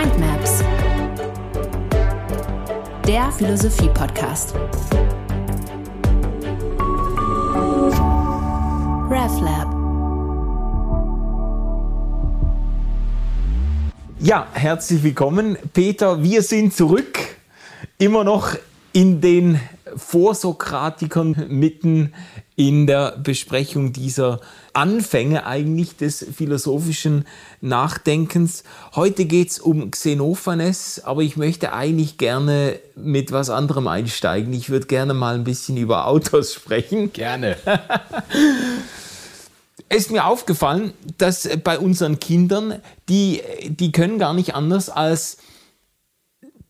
Mindmaps, der Philosophie-Podcast. RevLab. Ja, herzlich willkommen, Peter. Wir sind zurück, immer noch in den Vorsokratikern mitten in der Besprechung dieser Anfänge eigentlich des philosophischen Nachdenkens. Heute geht es um Xenophanes, aber ich möchte eigentlich gerne mit was anderem einsteigen. Ich würde gerne mal ein bisschen über Autos sprechen. Gerne. Es ist mir aufgefallen, dass bei unseren Kindern, die, die können gar nicht anders als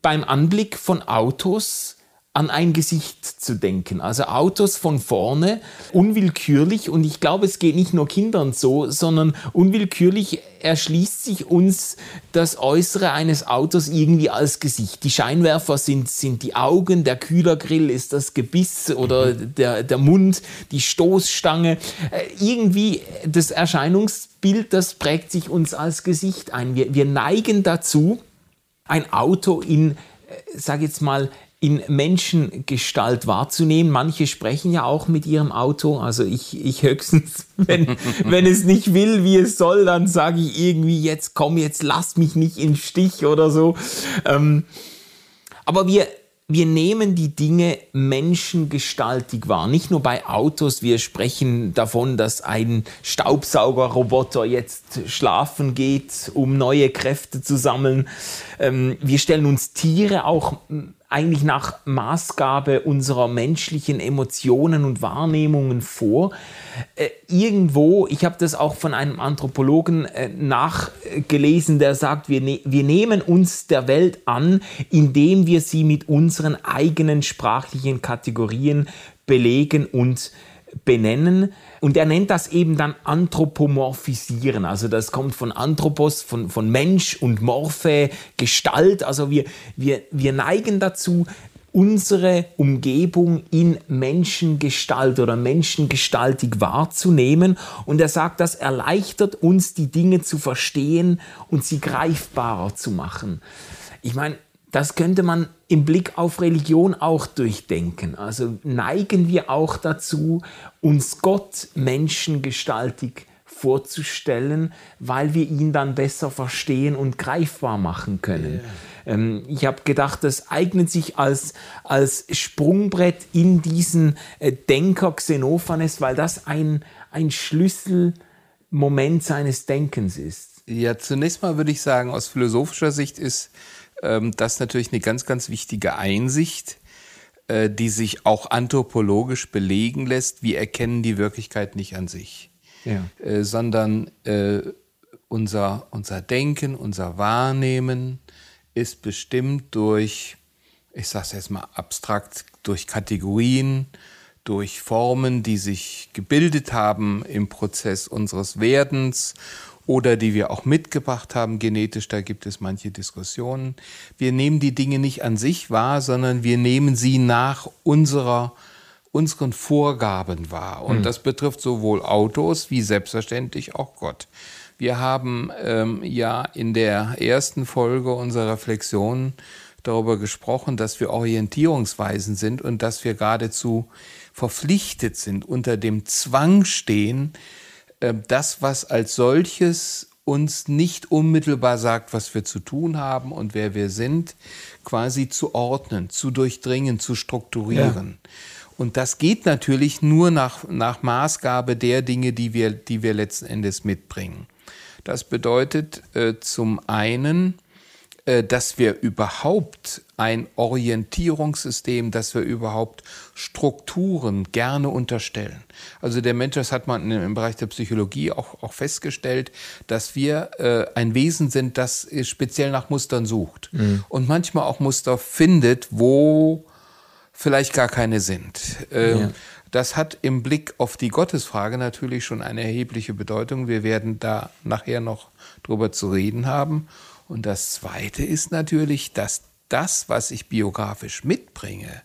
beim Anblick von Autos an ein Gesicht zu denken. Also Autos von vorne, unwillkürlich, und ich glaube, es geht nicht nur Kindern so, sondern unwillkürlich erschließt sich uns das Äußere eines Autos irgendwie als Gesicht. Die Scheinwerfer sind, sind die Augen, der Kühlergrill ist das Gebiss oder mhm. der, der Mund, die Stoßstange. Äh, irgendwie das Erscheinungsbild, das prägt sich uns als Gesicht ein. Wir, wir neigen dazu, ein Auto in, äh, sag jetzt mal, in Menschengestalt wahrzunehmen. Manche sprechen ja auch mit ihrem Auto. Also ich, ich höchstens, wenn, wenn es nicht will, wie es soll, dann sage ich irgendwie, jetzt komm, jetzt lass mich nicht in Stich oder so. Ähm, aber wir, wir nehmen die Dinge menschengestaltig wahr. Nicht nur bei Autos. Wir sprechen davon, dass ein Staubsaugerroboter jetzt schlafen geht, um neue Kräfte zu sammeln. Ähm, wir stellen uns Tiere auch eigentlich nach Maßgabe unserer menschlichen Emotionen und Wahrnehmungen vor. Äh, irgendwo, ich habe das auch von einem Anthropologen äh, nachgelesen, der sagt, wir, ne wir nehmen uns der Welt an, indem wir sie mit unseren eigenen sprachlichen Kategorien belegen und benennen. Und er nennt das eben dann Anthropomorphisieren. Also das kommt von Anthropos, von, von Mensch und Morphe, Gestalt. Also wir, wir, wir neigen dazu, unsere Umgebung in Menschengestalt oder menschengestaltig wahrzunehmen. Und er sagt, das erleichtert uns, die Dinge zu verstehen und sie greifbarer zu machen. Ich meine, das könnte man im Blick auf Religion auch durchdenken. Also neigen wir auch dazu, uns Gott menschengestaltig vorzustellen, weil wir ihn dann besser verstehen und greifbar machen können. Yeah. Ähm, ich habe gedacht, das eignet sich als, als Sprungbrett in diesen äh, Denker Xenophanes, weil das ein, ein Schlüsselmoment seines Denkens ist. Ja, zunächst mal würde ich sagen, aus philosophischer Sicht ist ähm, das ist natürlich eine ganz, ganz wichtige Einsicht, äh, die sich auch anthropologisch belegen lässt. Wir erkennen die Wirklichkeit nicht an sich, ja. Äh, sondern äh, unser, unser Denken, unser Wahrnehmen ist bestimmt durch, ich sage es jetzt mal abstrakt, durch Kategorien, durch Formen, die sich gebildet haben im Prozess unseres Werdens oder die wir auch mitgebracht haben genetisch, da gibt es manche Diskussionen. Wir nehmen die Dinge nicht an sich wahr, sondern wir nehmen sie nach unserer unseren Vorgaben wahr. Und mhm. das betrifft sowohl Autos wie selbstverständlich auch Gott. Wir haben ähm, ja in der ersten Folge unserer Reflexion darüber gesprochen, dass wir Orientierungsweisen sind und dass wir geradezu verpflichtet sind, unter dem Zwang stehen, das, was als solches uns nicht unmittelbar sagt, was wir zu tun haben und wer wir sind, quasi zu ordnen, zu durchdringen, zu strukturieren. Ja. Und das geht natürlich nur nach, nach Maßgabe der Dinge, die wir, die wir letzten Endes mitbringen. Das bedeutet äh, zum einen, dass wir überhaupt ein Orientierungssystem, dass wir überhaupt Strukturen gerne unterstellen. Also der Mensch, das hat man im Bereich der Psychologie auch, auch festgestellt, dass wir äh, ein Wesen sind, das speziell nach Mustern sucht mhm. und manchmal auch Muster findet, wo vielleicht gar keine sind. Äh, ja. Das hat im Blick auf die Gottesfrage natürlich schon eine erhebliche Bedeutung. Wir werden da nachher noch drüber zu reden haben. Und das Zweite ist natürlich, dass das, was ich biografisch mitbringe,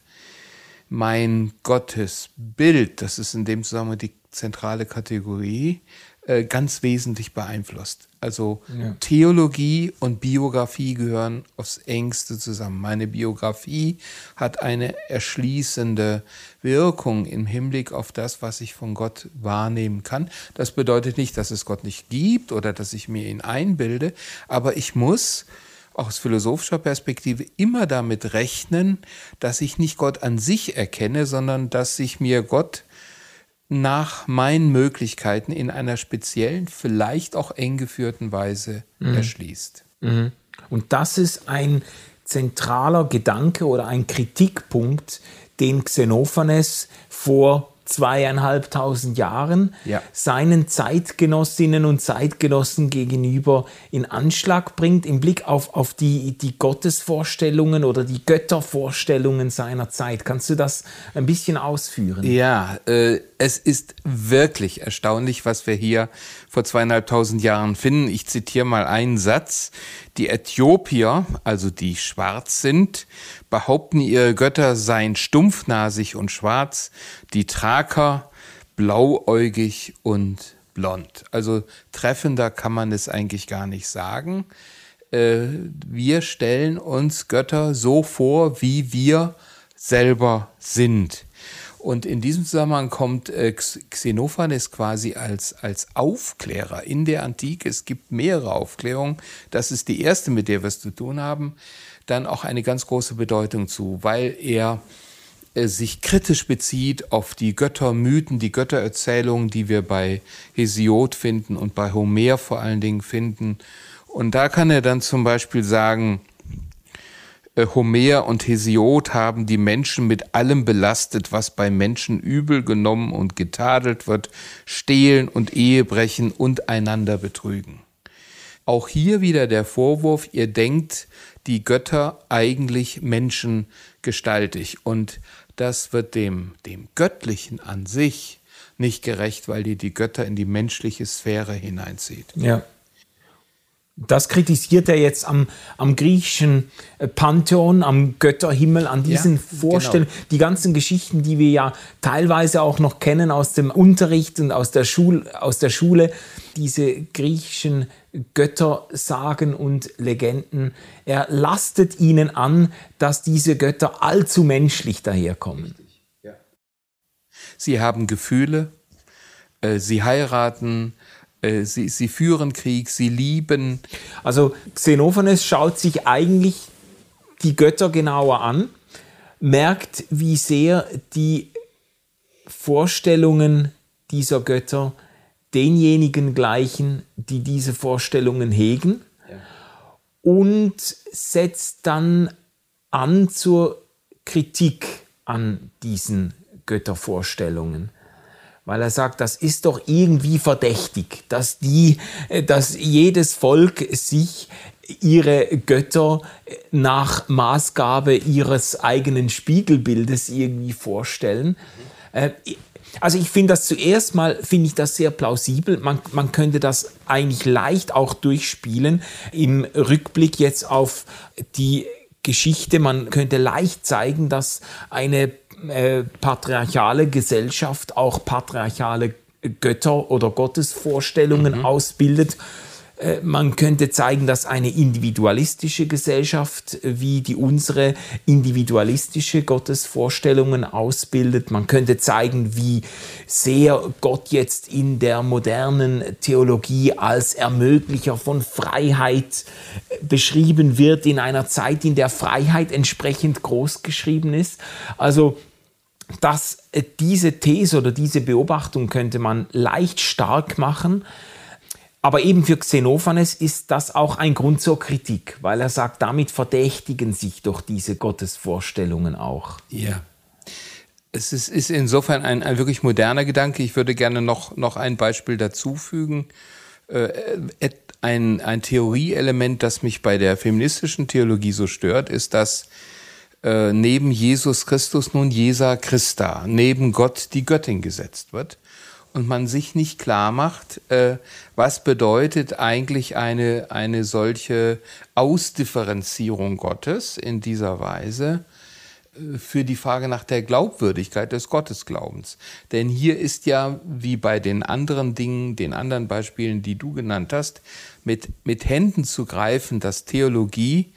mein Gottesbild, das ist in dem Zusammenhang die zentrale Kategorie, äh, ganz wesentlich beeinflusst. Also ja. Theologie und Biografie gehören aufs engste zusammen. Meine Biografie hat eine erschließende Wirkung im Hinblick auf das, was ich von Gott wahrnehmen kann. Das bedeutet nicht, dass es Gott nicht gibt oder dass ich mir ihn einbilde, aber ich muss aus philosophischer Perspektive immer damit rechnen, dass ich nicht Gott an sich erkenne, sondern dass sich mir Gott nach meinen Möglichkeiten in einer speziellen, vielleicht auch eng geführten Weise mhm. erschließt. Mhm. Und das ist ein zentraler Gedanke oder ein Kritikpunkt, den Xenophanes vor zweieinhalbtausend Jahren ja. seinen Zeitgenossinnen und Zeitgenossen gegenüber in Anschlag bringt, im Blick auf, auf die, die Gottesvorstellungen oder die Göttervorstellungen seiner Zeit. Kannst du das ein bisschen ausführen? Ja, äh, es ist wirklich erstaunlich, was wir hier vor zweieinhalbtausend Jahren finden. Ich zitiere mal einen Satz. Die Äthiopier, also die schwarz sind, behaupten, ihre Götter seien stumpfnasig und schwarz, die Thraker blauäugig und blond. Also treffender kann man es eigentlich gar nicht sagen. Äh, wir stellen uns Götter so vor, wie wir selber sind. Und in diesem Zusammenhang kommt äh, Xenophanes quasi als, als Aufklärer in der Antike. Es gibt mehrere Aufklärungen. Das ist die erste, mit der wir es zu tun haben. Dann auch eine ganz große Bedeutung zu, weil er sich kritisch bezieht auf die Göttermythen, die Göttererzählungen, die wir bei Hesiod finden und bei Homer vor allen Dingen finden. Und da kann er dann zum Beispiel sagen, äh, Homer und Hesiod haben die Menschen mit allem belastet, was bei Menschen übel genommen und getadelt wird, stehlen und Ehebrechen und einander betrügen. Auch hier wieder der Vorwurf, ihr denkt die Götter eigentlich menschengestaltig und das wird dem, dem Göttlichen an sich nicht gerecht, weil die die Götter in die menschliche Sphäre hineinzieht. Ja. Das kritisiert er jetzt am, am griechischen äh, Pantheon, am Götterhimmel, an diesen ja, Vorstellungen. Genau. Die ganzen Geschichten, die wir ja teilweise auch noch kennen aus dem Unterricht und aus der, Schul, aus der Schule, diese griechischen Göttersagen und Legenden. Er lastet ihnen an, dass diese Götter allzu menschlich daherkommen. Sie haben Gefühle, äh, sie heiraten, sie, sie führen Krieg, sie lieben. Also Xenophanes schaut sich eigentlich die Götter genauer an, merkt, wie sehr die Vorstellungen dieser Götter denjenigen gleichen, die diese Vorstellungen hegen ja. und setzt dann an zur Kritik an diesen Göttervorstellungen weil er sagt, das ist doch irgendwie verdächtig, dass die, äh, dass jedes Volk sich ihre Götter nach Maßgabe ihres eigenen Spiegelbildes irgendwie vorstellen. Mhm. Also ich finde das zuerst mal, finde ich das sehr plausibel. Man, man könnte das eigentlich leicht auch durchspielen im Rückblick jetzt auf die Geschichte. Man könnte leicht zeigen, dass eine äh, patriarchale Gesellschaft auch patriarchale Götter oder Gottesvorstellungen mhm. ausbildet man könnte zeigen, dass eine individualistische Gesellschaft äh, wie die unsere individualistische Gottesvorstellungen ausbildet. Man könnte zeigen, wie sehr Gott jetzt in der modernen Theologie als Ermöglicher von Freiheit äh, beschrieben wird, in einer Zeit, in der Freiheit entsprechend groß geschrieben ist. Also dass diese These oder diese Beobachtung könnte man leicht stark machen, aber eben für Xenophanes ist das auch ein Grund zur Kritik, weil er sagt, damit verdächtigen sich doch diese Gottesvorstellungen auch. Ja. Es ist, ist insofern ein, ein, wirklich moderner Gedanke. Ich würde gerne noch, noch ein Beispiel dazufügen. Äh, ein, ein Theorieelement, das mich bei der feministischen Theologie so stört, ist, dass äh, neben Jesus Christus nun Jesa Christa, neben Gott die Göttin gesetzt wird und man sich nicht klar macht, äh, was bedeutet eigentlich eine, eine solche Ausdifferenzierung Gottes in dieser Weise. für die Frage nach der Glaubwürdigkeit des Gottesglaubens. Denn hier ist ja, wie bei den anderen Dingen, den anderen Beispielen, die du genannt hast, mit, mit Händen zu greifen, dass Theologie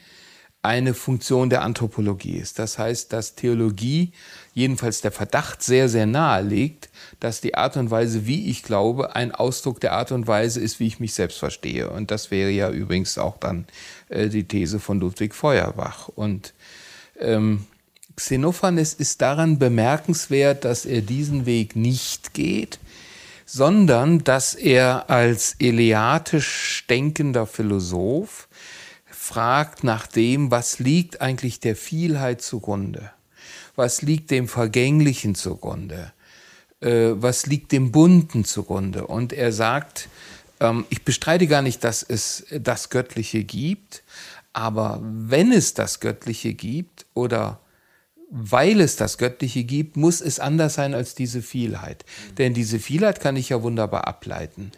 eine Funktion der Anthropologie ist. Das heißt, dass Theologie jedenfalls der Verdacht sehr, sehr nahe legt, dass die Art und Weise, wie ich glaube, ein Ausdruck der Art und Weise ist, wie ich mich selbst verstehe. Und das wäre ja übrigens auch dann äh, die These von Ludwig Feuerbach. Und ähm, Xenophanes ist daran bemerkenswert, dass er diesen Weg nicht geht, sondern dass er als eleatisch denkender Philosoph fragt nach dem, was liegt eigentlich der Vielheit zugrunde? Was liegt dem Vergänglichen zugrunde? Äh, was liegt dem Bunten zugrunde? Und er sagt, ähm, ich bestreite gar nicht, dass es das Göttliche gibt, aber wenn es das Göttliche gibt oder weil es das Göttliche gibt, muss es anders sein als diese Vielheit. Denn diese Vielheit kann ich ja wunderbar ableiten.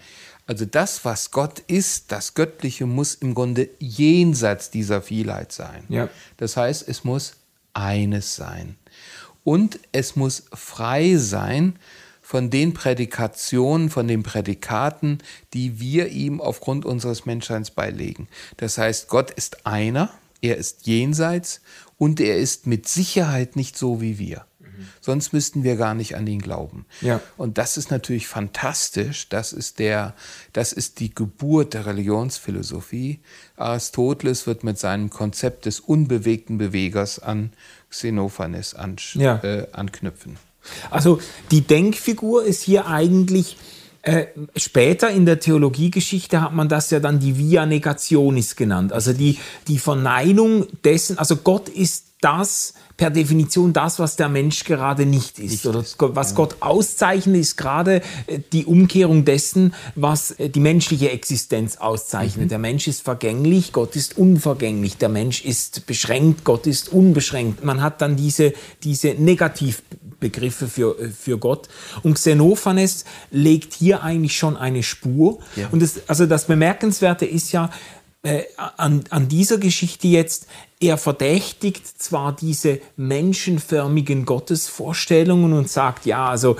Also das, was Gott ist, das Göttliche, muss im Grunde jenseits dieser Vielheit sein. Ja. Das heißt, es muss eines sein. Und es muss frei sein von den Prädikationen, von den Prädikaten, die wir ihm aufgrund unseres Menschseins beilegen. Das heißt, Gott ist einer, er ist jenseits und er ist mit Sicherheit nicht so wie wir. Sonst müssten wir gar nicht an ihn glauben. Ja. Und das ist natürlich fantastisch. Das ist der, das ist die Geburt der Religionsphilosophie. Aristoteles wird mit seinem Konzept des unbewegten Bewegers an Xenophanes an, ja. äh, anknüpfen. Also die Denkfigur ist hier eigentlich äh, später in der Theologiegeschichte hat man das ja dann die Via Negationis genannt, also die, die Verneinung dessen, also Gott ist das per Definition das, was der Mensch gerade nicht ist. Oder was. Gott auszeichnet, ist gerade äh, die Umkehrung dessen, was äh, die menschliche Existenz auszeichnet. Mhm. Der Mensch ist vergänglich, Gott ist unvergänglich. Der Mensch ist beschränkt, Gott ist unbeschränkt. Man hat dann diese, diese Negativbegriffe für, äh, für Gott. Und Xenophanes legt hier eigentlich schon eine Spur. Ja. Und das, also das Bemerkenswerte ist ja, äh, an, an dieser Geschichte jetzt, er verdächtigt zwar diese menschenförmigen Gottesvorstellungen und sagt, ja, also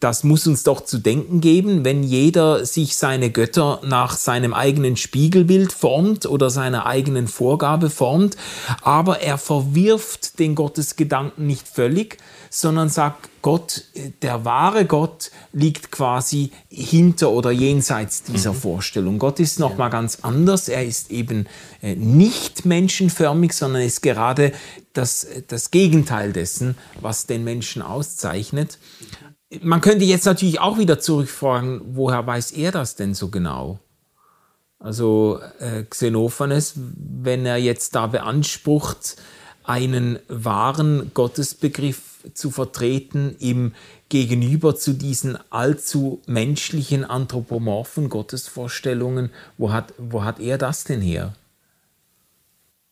das muss uns doch zu denken geben, wenn jeder sich seine Götter nach seinem eigenen Spiegelbild formt oder seiner eigenen Vorgabe formt, aber er verwirft den Gottesgedanken nicht völlig, sondern sagt, Gott, der wahre Gott liegt quasi hinter oder jenseits dieser mhm. Vorstellung. Gott ist noch ja. mal ganz anders. Er ist eben äh, nicht menschenförmig, sondern ist gerade das, das Gegenteil dessen, was den Menschen auszeichnet. Man könnte jetzt natürlich auch wieder zurückfragen, woher weiß er das denn so genau? Also äh, Xenophanes, wenn er jetzt da beansprucht, einen wahren Gottesbegriff zu vertreten im Gegenüber zu diesen allzu menschlichen anthropomorphen Gottesvorstellungen. Wo hat, wo hat er das denn her?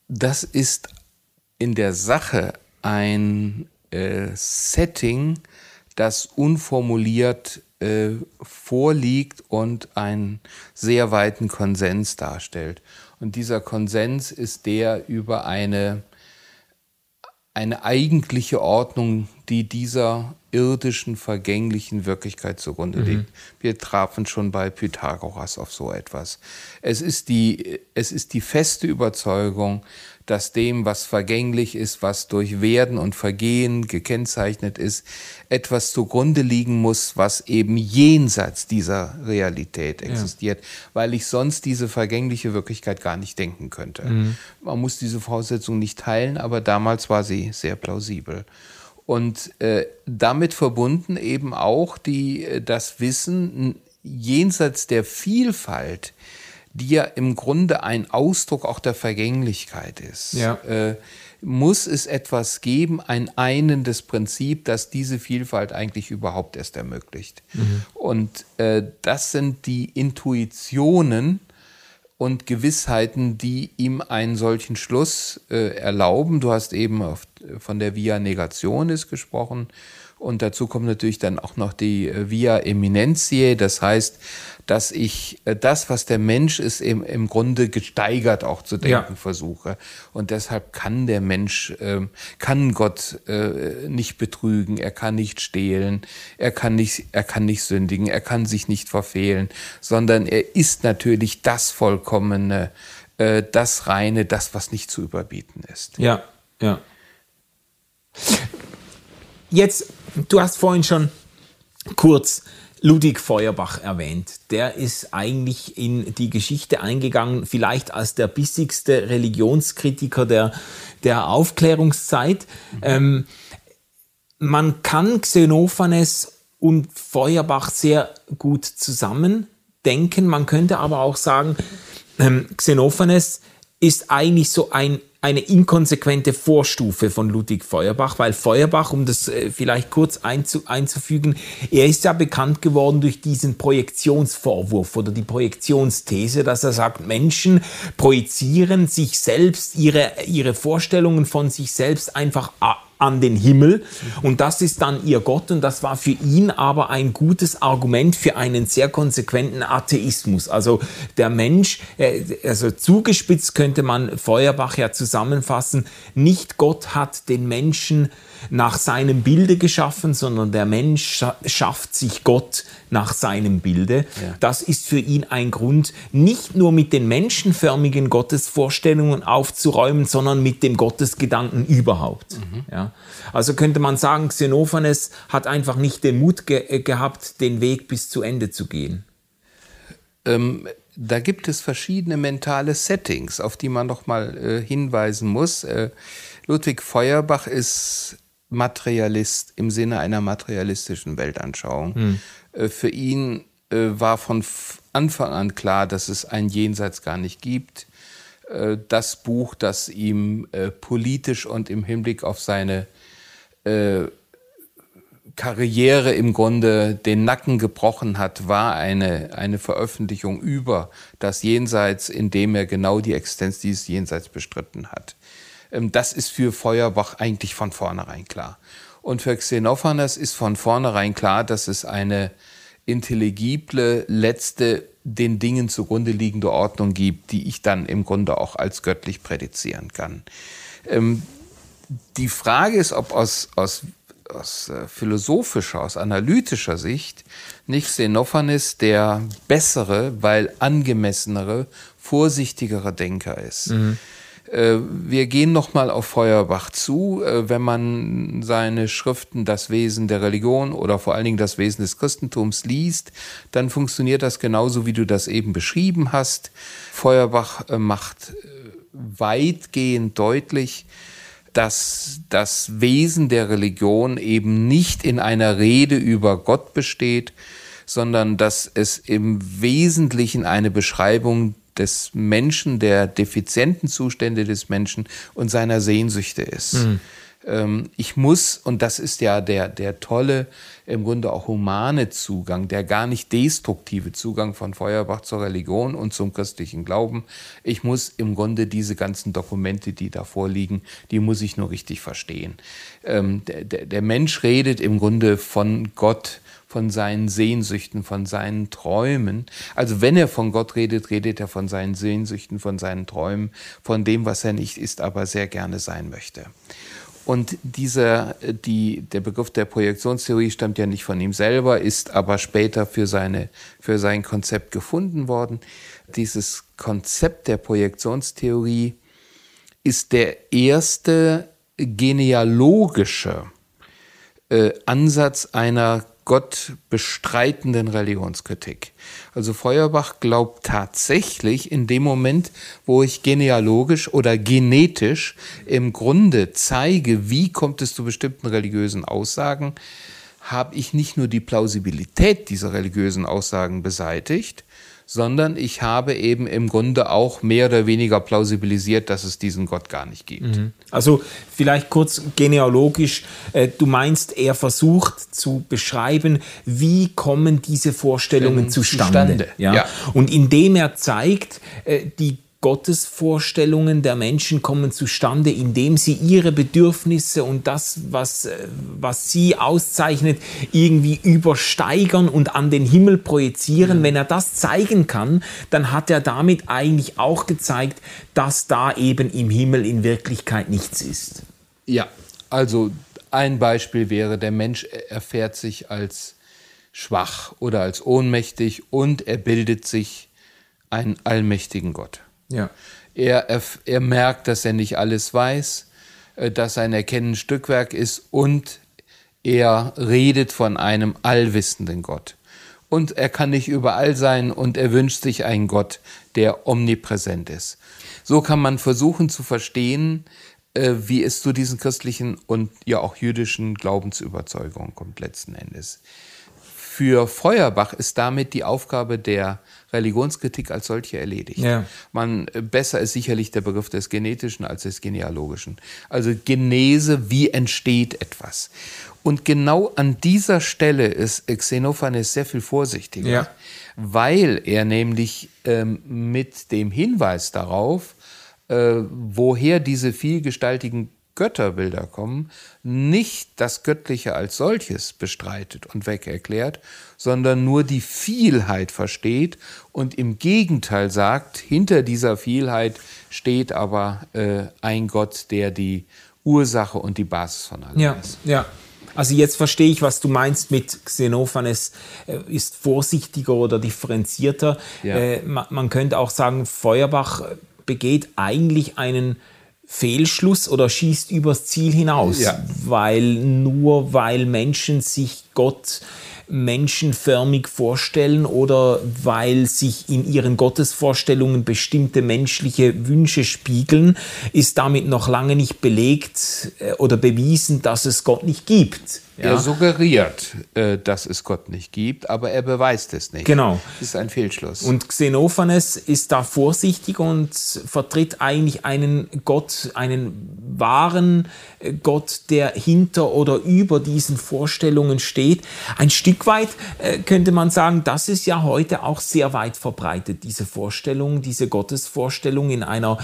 Das ist in der Sache ein äh, Setting, das unformuliert äh, vorliegt und einen sehr weiten Konsens darstellt. Und dieser Konsens ist der über eine eine eigentliche Ordnung, die dieser irdischen, vergänglichen Wirklichkeit zugrunde mhm. liegt. Wir trafen schon bei Pythagoras auf so etwas. Es ist die, es ist die feste Überzeugung, dass dem, was vergänglich ist, was durch Werden und Vergehen gekennzeichnet ist, etwas zugrunde liegen muss, was eben jenseits dieser Realität existiert, ja. weil ich sonst diese vergängliche Wirklichkeit gar nicht denken könnte. Mhm. Man muss diese Voraussetzung nicht teilen, aber damals war sie sehr plausibel. Und äh, damit verbunden eben auch die, äh, das Wissen jenseits der Vielfalt, die ja im Grunde ein Ausdruck auch der Vergänglichkeit ist, ja. äh, muss es etwas geben, ein einendes Prinzip, das diese Vielfalt eigentlich überhaupt erst ermöglicht. Mhm. Und äh, das sind die Intuitionen und Gewissheiten, die ihm einen solchen Schluss äh, erlauben. Du hast eben auf, von der Via Negationis gesprochen Und dazu kommt natürlich dann auch noch die äh, Via Eminentiae, das heißt, dass ich äh, das, was der Mensch ist, im, im Grunde gesteigert auch zu denken ja. versuche. Und deshalb kann der Mensch, äh, kann Gott äh, nicht betrügen, er kann nicht stehlen, er kann nicht, er kann nicht sündigen, er kann sich nicht verfehlen, sondern er ist natürlich das Vollkommene, äh, das Reine, das, was nicht zu überbieten ist. Ja, ja. Jetzt, du hast vorhin schon kurz Ludwig Feuerbach erwähnt. Der ist eigentlich in die Geschichte eingegangen, vielleicht als der bissigste Religionskritiker der, der Aufklärungszeit. Mhm. Ähm, man kann Xenophanes und Feuerbach sehr gut zusammendenken. Man könnte aber auch sagen, ähm, Xenophanes ist eigentlich so ein eine inkonsequente Vorstufe von Ludwig Feuerbach, weil Feuerbach, um das äh, vielleicht kurz einzu, einzufügen, er ist ja bekannt geworden durch diesen Projektionsvorwurf oder die Projektionsthese, dass er sagt, Menschen projizieren sich selbst, ihre, ihre Vorstellungen von sich selbst einfach an den Himmel und das ist dann ihr Gott und das war für ihn aber ein gutes Argument für einen sehr konsequenten Atheismus. Also der Mensch, äh, also zugespitzt könnte man Feuerbach ja zusammenfassen, nicht Gott hat den Menschen nach seinem Bilde geschaffen, sondern der Mensch schafft sich Gott nach seinem Bilde. Ja. Das ist für ihn ein Grund, nicht nur mit den menschenförmigen Gottesvorstellungen aufzuräumen, sondern mit dem Gottesgedanken überhaupt. Mhm. Ja. Also könnte man sagen, Xenophanes hat einfach nicht den Mut ge äh, gehabt, den Weg bis zu Ende zu gehen. Ähm, da gibt es verschiedene mentale Settings, auf die man noch mal äh, hinweisen muss. Äh, Ludwig Feuerbach ist Materialist im Sinne einer materialistischen Weltanschauung. Hm. Äh, für ihn äh, war von Anfang an klar, dass es ein Jenseits gar nicht gibt. Äh, das Buch, das ihm politisch und im Hinblick auf seine Karriere im Grunde den Nacken gebrochen hat, war eine, eine Veröffentlichung über das Jenseits, in dem er genau die Existenz dieses Jenseits bestritten hat. Ähm, das ist für Feuerbach eigentlich von vornherein klar. Und für Xenophanes ist von vornherein klar, dass es eine intelligible, letzte, den Dingen zugrunde liegende Ordnung gibt, die ich dann im Grunde auch als göttlich prädizieren kann. Ähm, die Frage ist, ob aus, aus, aus äh, philosophischer, aus analytischer Sicht nicht Xenophanes der bessere, weil angemessenere, vorsichtigere Denker ist. Mhm. Äh, wir gehen nochmal auf Feuerbach zu. Äh, wenn man seine Schriften Das Wesen der Religion oder vor allen Dingen das Wesen des Christentums liest, dann funktioniert das genauso, wie du das eben beschrieben hast. Feuerbach äh, macht weitgehend deutlich, dass das Wesen der Religion eben nicht in einer Rede über Gott besteht, sondern dass es im Wesentlichen eine Beschreibung des Menschen, der defizienten Zustände des Menschen und seiner Sehnsüchte ist. Mhm. Ähm, ich muss, und das ist ja der, der tolle, im Grunde auch humane Zugang, der gar nicht destruktive Zugang von Feuerbach zur Religion und zum christlichen Glauben. Ich muss im Grunde diese ganzen Dokumente, die da vorliegen, die muss ich nur richtig verstehen. Ähm, der, der Mensch redet im Grunde von Gott von seinen Sehnsüchten, von seinen Träumen. Also wenn er von Gott redet, redet er von seinen Sehnsüchten, von seinen Träumen, von dem, was er nicht ist, aber sehr gerne sein möchte. Und dieser, die, der Begriff der Projektionstheorie stammt ja nicht von ihm selber, ist aber später für, seine, für sein Konzept gefunden worden. Dieses Konzept der Projektionstheorie ist der erste genealogische äh, Ansatz einer Gott bestreitenden Religionskritik. Also Feuerbach glaubt tatsächlich in dem Moment, wo ich genealogisch oder genetisch im Grunde zeige, wie kommt es zu bestimmten religiösen Aussagen, habe ich nicht nur die Plausibilität dieser religiösen Aussagen beseitigt, sondern ich habe eben im Grunde auch mehr oder weniger plausibilisiert, dass es diesen Gott gar nicht gibt. Mhm. Also vielleicht kurz genealogisch, äh, du meinst, er versucht zu beschreiben, wie kommen diese Vorstellungen zustande. zustande. Ja? ja? Und indem er zeigt, äh, die Gottesvorstellungen der Menschen kommen zustande, indem sie ihre Bedürfnisse und das, was, äh, was sie auszeichnet, irgendwie übersteigern und an den Himmel projizieren. Ja. Wenn er das zeigen kann, dann hat er damit eigentlich auch gezeigt, dass da eben im Himmel in Wirklichkeit nichts ist. Ja, also ein Beispiel wäre, der Mensch erfährt sich als schwach oder als ohnmächtig und er bildet sich einen allmächtigen Gott. Ja. Er, er, er merkt, dass er nicht alles weiß, äh, dass sein Erkennen Stückwerk ist und er redet von einem allwissenden Gott. Und er kann nicht überall sein und er wünscht sich einen Gott, der omnipräsent ist. So kann man versuchen zu verstehen, äh, wie es zu diesen christlichen und ja auch jüdischen Glaubensüberzeugungen kommt letzten Endes. Für Feuerbach ist damit die Aufgabe der Religionskritik als solche erledigt. Ja. Man, äh, besser ist sicherlich der Begriff des Genetischen als des Genealogischen. Also Genese, wie entsteht etwas? Und genau an dieser Stelle ist Xenophanes sehr viel vorsichtiger, ja. weil er nämlich ähm, mit dem Hinweis darauf, äh, woher diese vielgestaltigen Götterbilder kommen, nicht das Göttliche als solches bestreitet und weg erklärt, sondern nur die Vielheit versteht und im Gegenteil sagt, hinter dieser Vielheit steht aber äh, ein Gott, der die Ursache und die Basis von allem ja, ist. Ja, also jetzt verstehe ich, was du meinst mit Xenophanes äh, ist vorsichtiger oder differenzierter. Ja. Äh, man, könnte auch sagen, Feuerbach begeht eigentlich einen Fehlschluss oder schießt übers Ziel hinaus, ja. weil nur weil Menschen sich Gott menschenförmig vorstellen oder weil sich in ihren Gottesvorstellungen bestimmte menschliche Wünsche spiegeln, ist damit noch lange nicht belegt äh, oder bewiesen, dass es Gott nicht gibt. Ja. Er suggeriert, äh, dass es Gott nicht gibt, aber er beweist es nicht. Genau. Das ist ein Fehlschluss. Und Xenophanes ist da vorsichtig und vertritt eigentlich einen Gott, einen wahren äh, Gott, der hinter oder über diesen Vorstellungen steht. Ein Stück weit äh, könnte man sagen, das ist ja heute auch sehr weit verbreitet, diese Vorstellung, diese Gottesvorstellung in einer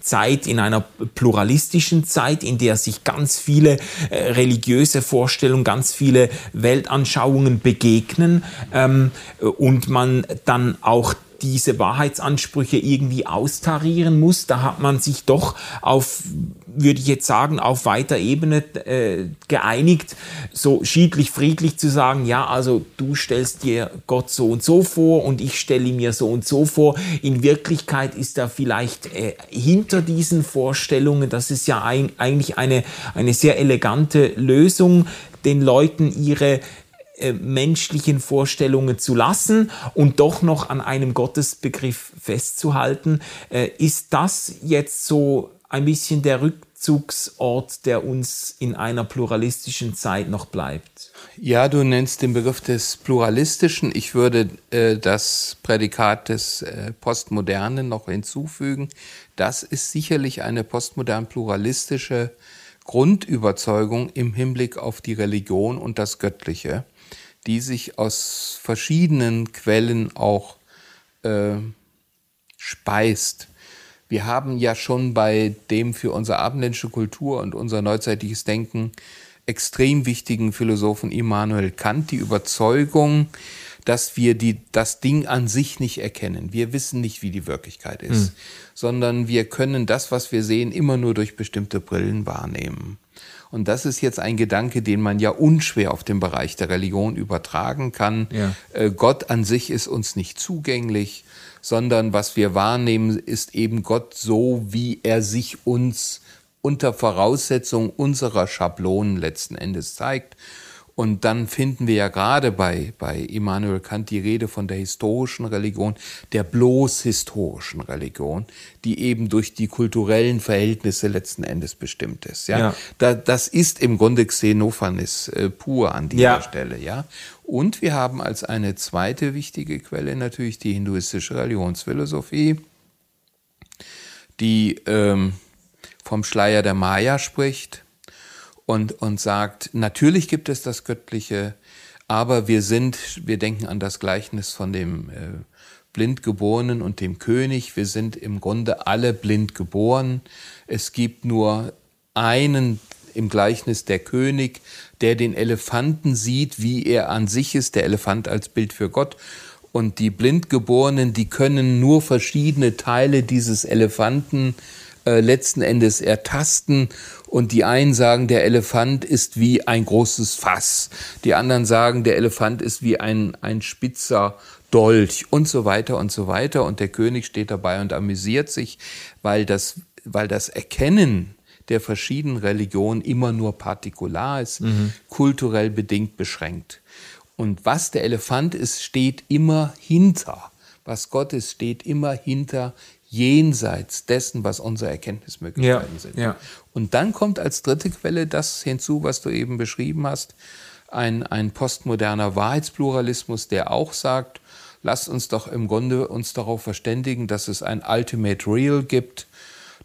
Zeit, in einer pluralistischen Zeit, in der sich ganz viele religiöse Vorstellungen Vorstellung ganz viele Weltanschauungen begegnen ähm, und man dann auch diese Wahrheitsansprüche irgendwie austarieren muss. Da hat man sich doch auf, würde ich jetzt sagen, auf weiter Ebene äh, geeinigt, so schiedlich, friedlich zu sagen, ja, also du stellst dir Gott so und so vor und ich stelle mir so und so vor. In Wirklichkeit ist er vielleicht äh, hinter diesen Vorstellungen, das ist ja ein, eigentlich eine, eine sehr elegante Lösung, den Leuten ihre äh, menschlichen Vorstellungen zu lassen und doch noch an einem Gottesbegriff festzuhalten. Äh, ist das jetzt so ein bisschen der Rückzugsort, der uns in einer pluralistischen Zeit noch bleibt? Ja, du nennst den Begriff des Pluralistischen. Ich würde äh, das Prädikat des äh, Postmodernen noch hinzufügen. Das ist sicherlich eine postmodern pluralistische Grundüberzeugung im Hinblick auf die Religion und das Göttliche, die sich aus verschiedenen Quellen auch äh, speist. Wir haben ja schon bei dem für unsere abendländische Kultur und unser neuzeitliches Denken extrem wichtigen Philosophen Immanuel Kant die Überzeugung, dass wir die, das Ding an sich nicht erkennen. Wir wissen nicht, wie die Wirklichkeit ist, mhm. sondern wir können das, was wir sehen, immer nur durch bestimmte Brillen wahrnehmen. Und das ist jetzt ein Gedanke, den man ja unschwer auf den Bereich der Religion übertragen kann. Ja. Äh, Gott an sich ist uns nicht zugänglich, sondern was wir wahrnehmen, ist eben Gott so, wie er sich uns unter Voraussetzung unserer Schablonen letzten Endes zeigt. Und dann finden wir ja gerade bei, bei Immanuel Kant die Rede von der historischen Religion, der bloß historischen Religion, die eben durch die kulturellen Verhältnisse letzten Endes bestimmt ist. Ja, ja. Da, das ist im Grunde Xenophanes äh, pur an dieser ja. Stelle. Ja, und wir haben als eine zweite wichtige Quelle natürlich die hinduistische Religionsphilosophie, die ähm, vom Schleier der Maya spricht und, und sagt, natürlich gibt es das Göttliche, aber wir sind, wir denken an das Gleichnis von dem äh, Blindgeborenen und dem König. Wir sind im Grunde alle blind geboren. Es gibt nur einen im Gleichnis der König, der den Elefanten sieht, wie er an sich ist, der Elefant als Bild für Gott. Und die Blindgeborenen, die können nur verschiedene Teile dieses Elefanten äh, letzten Endes ertasten. Und die einen sagen, der Elefant ist wie ein großes Fass. Die anderen sagen, der Elefant ist wie ein, ein spitzer Dolch und so weiter und so weiter. Und der König steht dabei und amüsiert sich, weil das, weil das Erkennen der verschiedenen Religionen immer nur partikular ist, mhm. kulturell bedingt beschränkt. Und was der Elefant ist, steht immer hinter. Was Gott ist, steht immer hinter jenseits dessen, was unsere Erkenntnismöglichkeiten ja, sind. Ja. Und dann kommt als dritte Quelle das hinzu, was du eben beschrieben hast, ein, ein postmoderner Wahrheitspluralismus, der auch sagt, lasst uns doch im Grunde uns darauf verständigen, dass es ein Ultimate Real gibt,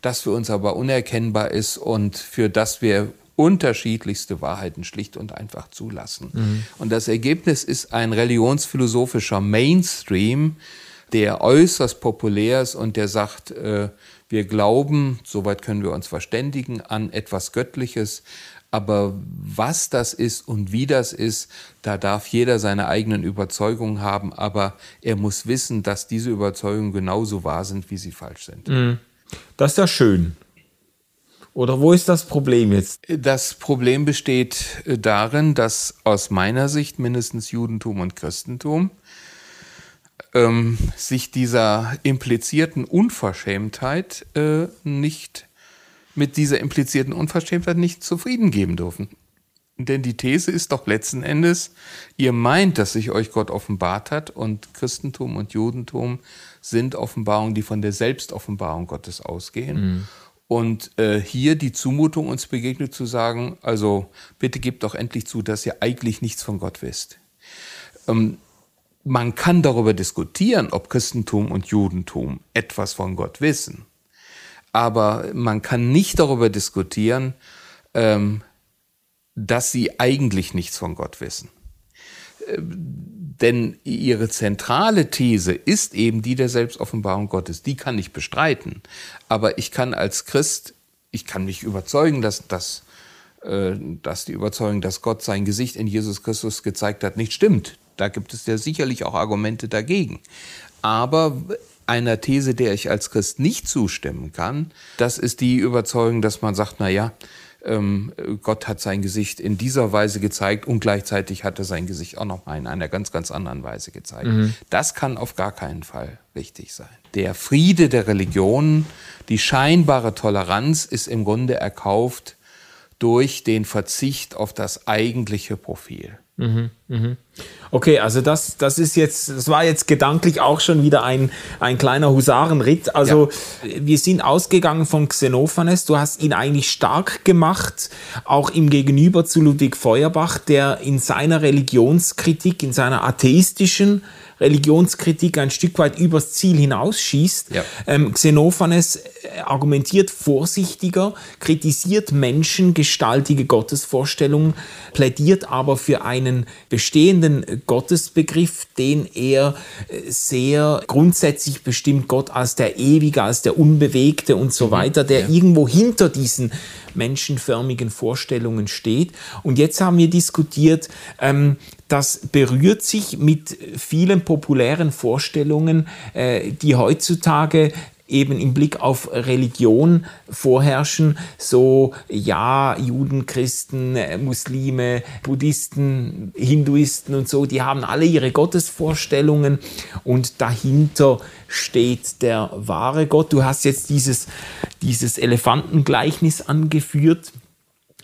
das für uns aber unerkennbar ist und für das wir unterschiedlichste Wahrheiten schlicht und einfach zulassen. Mhm. Und das Ergebnis ist ein religionsphilosophischer Mainstream, der äußerst populär ist und der sagt, äh, wir glauben, soweit können wir uns verständigen, an etwas Göttliches, aber was das ist und wie das ist, da darf jeder seine eigenen Überzeugungen haben, aber er muss wissen, dass diese Überzeugungen genauso wahr sind, wie sie falsch sind. Mhm. Das ist ja schön. Oder wo ist das Problem jetzt? Das Problem besteht äh, darin, dass aus meiner Sicht mindestens Judentum und Christentum ähm, sich dieser implizierten Unverschämtheit äh, nicht mit dieser implizierten Unverschämtheit nicht zufrieden geben dürfen. Denn die These ist doch letzten Endes, ihr meint, dass sich euch Gott offenbart hat und Christentum und Judentum sind Offenbarungen, die von der Selbstoffenbarung Gottes ausgehen. Mhm. Und äh, hier die Zumutung uns begegnet zu sagen, also bitte gebt doch endlich zu, dass ihr eigentlich nichts von Gott wisst. Ähm, man kann darüber diskutieren, ob Christentum und Judentum etwas von Gott wissen. Aber man kann nicht darüber diskutieren, ähm, dass sie eigentlich nichts von Gott wissen. Ähm, denn ihre zentrale These ist eben die der Selbstoffenbarung Gottes. Die kann ich bestreiten. Aber ich kann als Christ, ich kann mich überzeugen, dass, dass, äh, dass die Überzeugung, dass Gott sein Gesicht in Jesus Christus gezeigt hat, nicht stimmt. Da gibt es ja sicherlich auch Argumente dagegen. Aber einer These, der ich als Christ nicht zustimmen kann, das ist die Überzeugung, dass man sagt, na ja, ähm, Gott hat sein Gesicht in dieser Weise gezeigt und gleichzeitig hat er sein Gesicht auch noch mal in einer ganz, ganz anderen Weise gezeigt. Mhm. Das kann auf gar keinen Fall richtig sein. Der Friede der Religionen, die scheinbare Toleranz ist im Grunde erkauft durch den Verzicht auf das eigentliche Profil. Mhm, mhm. Okay, also das, das ist jetzt, das war jetzt gedanklich auch schon wieder ein, ein kleiner Husarenritt. Also ja. wir sind ausgegangen von Xenophanes. Du hast ihn eigentlich stark gemacht, auch im Gegenüber zu Ludwig Feuerbach, der in seiner Religionskritik, in seiner atheistischen Religionskritik ein Stück weit übers Ziel hinausschießt. Ja. Ähm, Xenophanes äh, argumentiert vorsichtiger, kritisiert menschengestaltige Gottesvorstellungen, plädiert aber für einen bestehenden Gottesbegriff, den er äh, sehr grundsätzlich bestimmt, Gott als der Ewige, als der Unbewegte und so mhm. weiter, der ja. irgendwo hinter diesen menschenförmigen Vorstellungen steht. Und jetzt haben wir diskutiert, ähm, das berührt sich mit vielen populären Vorstellungen, äh, die heutzutage eben im Blick auf Religion vorherrschen, so ja, Juden, Christen, Muslime, Buddhisten, Hinduisten und so, die haben alle ihre Gottesvorstellungen und dahinter steht der wahre Gott. Du hast jetzt dieses, dieses Elefantengleichnis angeführt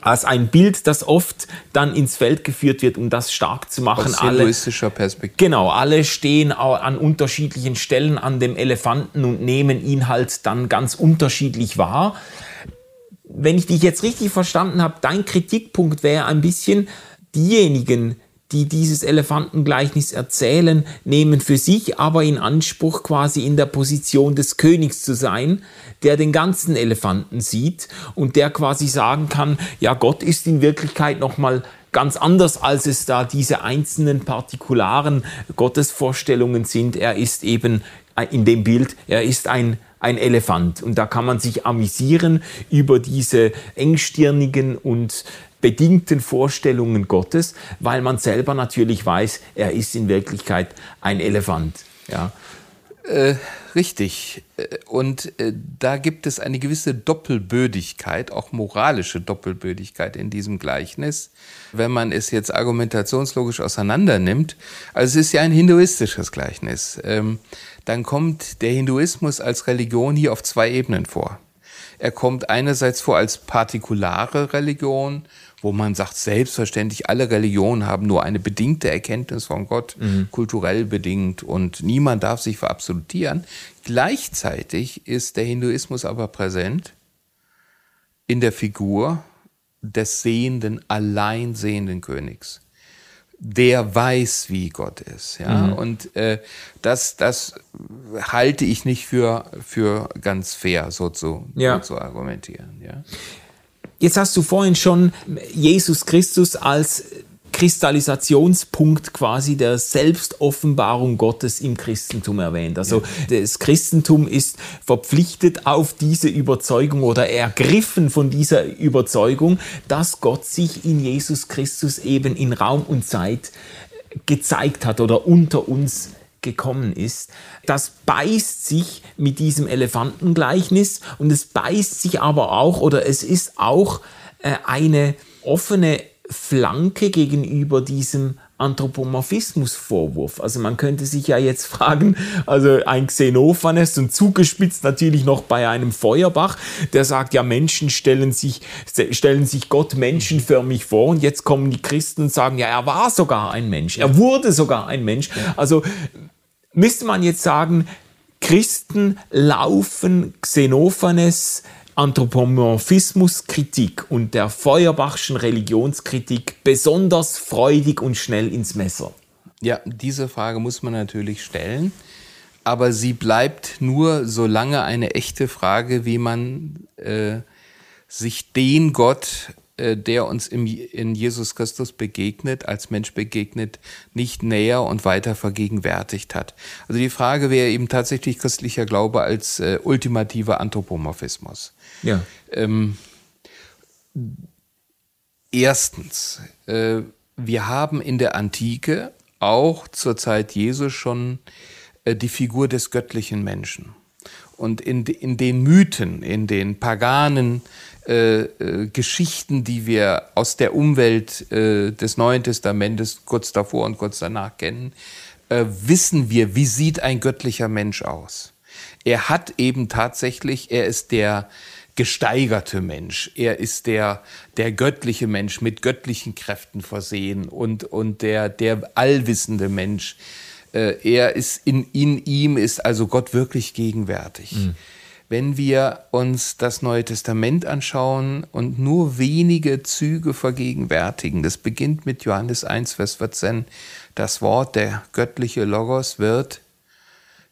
als ein Bild, das oft dann ins Feld geführt wird, um das stark zu machen. Aus hinduistischer Perspektive. Genau, alle stehen an unterschiedlichen Stellen an dem Elefanten und nehmen ihn halt dann ganz unterschiedlich wahr. Wenn ich dich jetzt richtig verstanden habe, dein Kritikpunkt wäre ein bisschen, diejenigen, die dieses Elefantengleichnis erzählen, nehmen für sich aber in Anspruch, quasi in der Position des Königs zu sein, der den ganzen Elefanten sieht und der quasi sagen kann, ja, Gott ist in Wirklichkeit noch mal ganz anders, als es da diese einzelnen partikularen Gottesvorstellungen sind. Er ist eben in dem Bild, er ist ein, ein Elefant. Und da kann man sich amüsieren über diese engstirnigen und bedingten Vorstellungen Gottes, weil man selber natürlich weiß, er ist in Wirklichkeit ein Elefant. Ja. Äh, richtig. Äh, und äh, da gibt es eine gewisse Doppelbödigkeit, auch moralische Doppelbödigkeit in diesem Gleichnis, wenn man es jetzt argumentationslogisch auseinander nimmt. Also es ist ja ein hinduistisches Gleichnis. Ähm, dann kommt der Hinduismus als Religion hier auf zwei Ebenen vor. Er kommt einerseits vor als partikulare Religion wo man sagt, selbstverständlich, alle Religionen haben nur eine bedingte Erkenntnis von Gott, mhm. kulturell bedingt und niemand darf sich verabsolutieren. Gleichzeitig ist der Hinduismus aber präsent in der Figur des sehenden, allein sehenden Königs. Der weiß, wie Gott ist, ja. Mhm. Und äh, das, das halte ich nicht für, für ganz fair, so zu, ja. so zu argumentieren, ja. Jetzt hast du vorhin schon Jesus Christus als Kristallisationspunkt quasi der Selbstoffenbarung Gottes im Christentum erwähnt. Also ja. das Christentum ist verpflichtet auf diese Überzeugung oder ergriffen von dieser Überzeugung, dass Gott sich in Jesus Christus eben in Raum und Zeit gezeigt hat oder unter uns gekommen ist. Das beißt sich mit diesem Elefantengleichnis und es beißt sich aber auch oder es ist auch äh, eine offene Flanke gegenüber diesem Anthropomorphismusvorwurf. Also man könnte sich ja jetzt fragen, also ein Xenophanes und zugespitzt natürlich noch bei einem Feuerbach, der sagt, ja Menschen stellen sich, stellen sich Gott menschenförmig vor und jetzt kommen die Christen und sagen, ja er war sogar ein Mensch, er wurde sogar ein Mensch. Also müsste man jetzt sagen, Christen laufen Xenophanes Anthropomorphismuskritik und der Feuerbachschen Religionskritik besonders freudig und schnell ins Messer? Ja, diese Frage muss man natürlich stellen, aber sie bleibt nur so lange eine echte Frage, wie man äh, sich den Gott äh, der uns im, in Jesus Christus begegnet, als Mensch begegnet, nicht näher und weiter vergegenwärtigt hat. Also die Frage wäre eben tatsächlich christlicher Glaube als äh, ultimativer Anthropomorphismus. Ja. Ähm, erstens, äh, wir haben in der Antike auch zur Zeit Jesu schon äh, die Figur des göttlichen Menschen. Und in, in den Mythen, in den paganen äh, äh, Geschichten, die wir aus der Umwelt äh, des Neuen Testamentes kurz davor und kurz danach kennen, äh, wissen wir, wie sieht ein göttlicher Mensch aus. Er hat eben tatsächlich, er ist der gesteigerte Mensch, er ist der, der göttliche Mensch mit göttlichen Kräften versehen und, und der, der allwissende Mensch. Äh, er ist in, in ihm ist also Gott wirklich gegenwärtig. Mhm wenn wir uns das Neue Testament anschauen und nur wenige Züge vergegenwärtigen. Das beginnt mit Johannes 1, Vers 14. Das Wort, der göttliche Logos wird,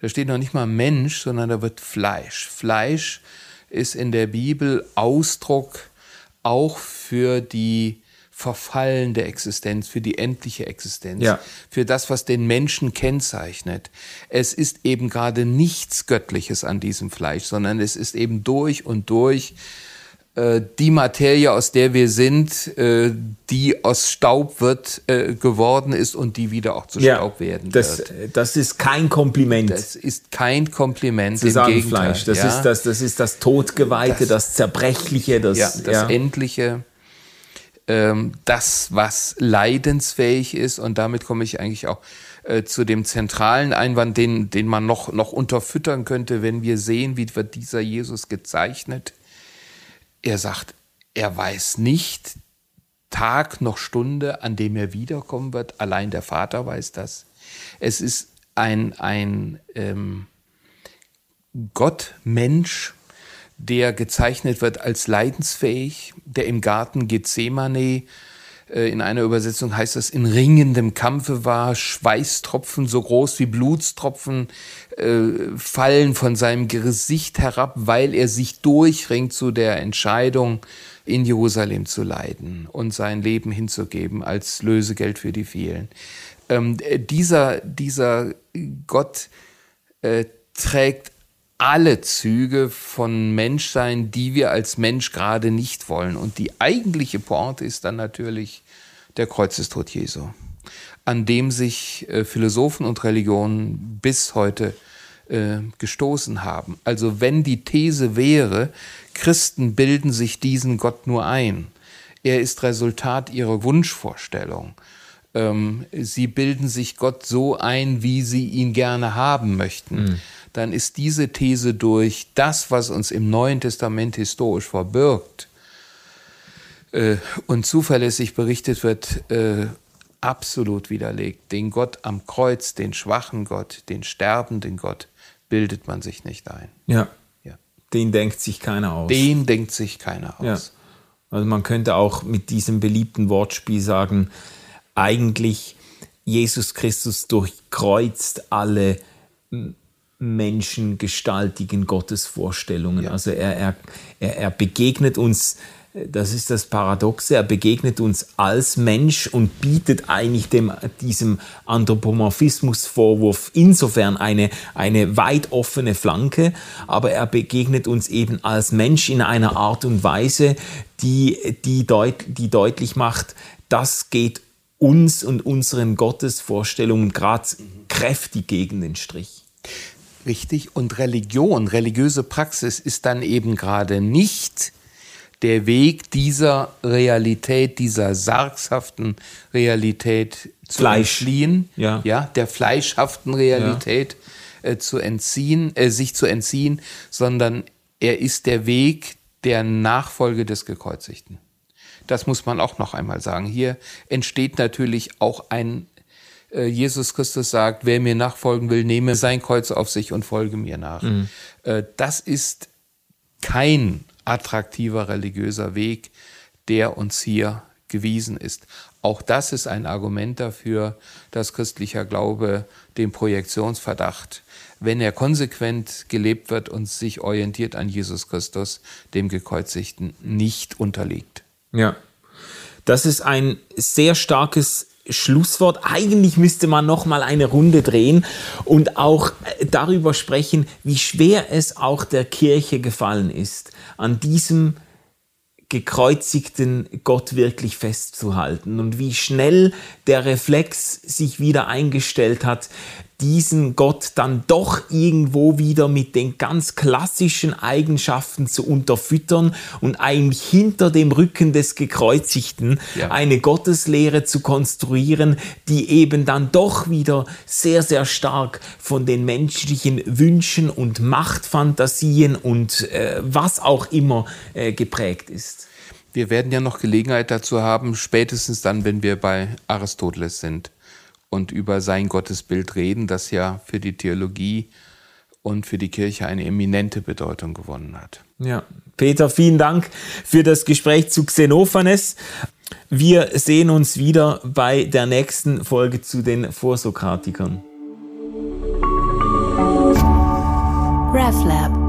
da steht noch nicht mal Mensch, sondern da wird Fleisch. Fleisch ist in der Bibel Ausdruck auch für die verfallende Existenz, für die endliche Existenz, ja. für das, was den Menschen kennzeichnet. Es ist eben gerade nichts Göttliches an diesem Fleisch, sondern es ist eben durch und durch die Materie, aus der wir sind, äh, die aus Staub wird äh, geworden ist und die wieder auch zu ja, Staub werden das, wird. Das ist kein Kompliment. Das ist kein Kompliment. Sie sagen Fleisch. Das, ja? ist das, das ist das Todgeweihte, das, das Zerbrechliche, das, ja, das Endliche ähm, das, was leidensfähig ist. Und damit komme ich eigentlich auch äh, zu dem zentralen Einwand, den, den man noch, noch unterfüttern könnte, wenn wir sehen, wie wird dieser Jesus gezeichnet. Er sagt, er weiß nicht Tag noch Stunde, an dem er wiederkommen wird. Allein der Vater weiß das. Es ist ein, ein ähm, Gott, Mensch, der gezeichnet wird als leidensfähig, der im Garten Gethsemane in einer Übersetzung heißt es, in ringendem Kampfe war, Schweißtropfen so groß wie Blutstropfen äh, fallen von seinem Gesicht herab, weil er sich durchringt zu der Entscheidung, in Jerusalem zu leiden und sein Leben hinzugeben als Lösegeld für die vielen. Ähm, dieser, dieser Gott äh, trägt alle Züge von Menschsein, die wir als Mensch gerade nicht wollen. Und die eigentliche Pointe ist dann natürlich der Kreuzestod Jesu, an dem sich äh, Philosophen und Religionen bis heute äh, gestoßen haben. Also wenn die These wäre, Christen bilden sich diesen Gott nur ein, er ist Resultat ihrer Wunschvorstellung, ähm, sie bilden sich Gott so ein, wie sie ihn gerne haben möchten. Mhm dann ist diese These durch das, was uns im Neuen Testament historisch verbirgt äh, und zuverlässig berichtet wird, äh, absolut widerlegt. Den Gott am Kreuz, den schwachen Gott, den sterbenden Gott, bildet man sich nicht ein. Ja. ja. Den denkt sich keiner aus. Den denkt sich keiner aus. Ja. Also man könnte auch mit diesem beliebten Wortspiel sagen, eigentlich Jesus Christus durchkreuzt alle menschengestaltigen Gottesvorstellungen. Ja. Also er, er, er begegnet uns, das ist das Paradoxe, er begegnet uns als Mensch und bietet eigentlich dem, diesem Anthropomorphismusvorwurf insofern eine, eine weit offene Flanke, aber er begegnet uns eben als Mensch in einer Art und Weise, die, die, deut, die deutlich macht, das geht uns und unseren Gottesvorstellungen gerade kräftig gegen den Strich. Richtig. Und Religion, religiöse Praxis ist dann eben gerade nicht der Weg dieser Realität, dieser sargshaften Realität zu Fleisch. entfliehen, ja. ja, der fleischhaften Realität ja. äh, zu entziehen, äh, sich zu entziehen, sondern er ist der Weg der Nachfolge des Gekreuzigten. Das muss man auch noch einmal sagen. Hier entsteht natürlich auch ein äh, Jesus Christus sagt, wer mir nachfolgen will, nehme sein Kreuz auf sich und folge mir nach. Mhm. Äh, das ist kein attraktiver religiöser Weg, der uns hier gewiesen ist. Auch das ist ein Argument dafür, dass christlicher Glaube den Projektionsverdacht, wenn er konsequent gelebt wird und sich orientiert an Jesus Christus, dem Gekreuzigten, nicht unterliegt. Ja, das ist ein sehr starkes Schlusswort. Eigentlich müsste man noch mal eine Runde drehen und auch äh, darüber sprechen, wie schwer es auch der Kirche gefallen ist, an diesem gekreuzigten Gott wirklich festzuhalten und wie schnell der Reflex sich wieder eingestellt hat, diesen Gott dann doch irgendwo wieder mit den ganz klassischen Eigenschaften zu unterfüttern und eigentlich hinter dem Rücken des Gekreuzigten ja. eine Gotteslehre zu konstruieren, die eben dann doch wieder sehr, sehr stark von den menschlichen Wünschen und Machtfantasien und äh, was auch immer äh, geprägt ist. Wir werden ja noch Gelegenheit dazu haben, spätestens dann, wenn wir bei Aristoteles sind und über sein Gottesbild reden, das ja für die Theologie und für die Kirche eine eminente Bedeutung gewonnen hat. Ja, Peter, vielen Dank für das Gespräch zu Xenophanes. Wir sehen uns wieder bei der nächsten Folge zu den Vorsokratikern. RefLab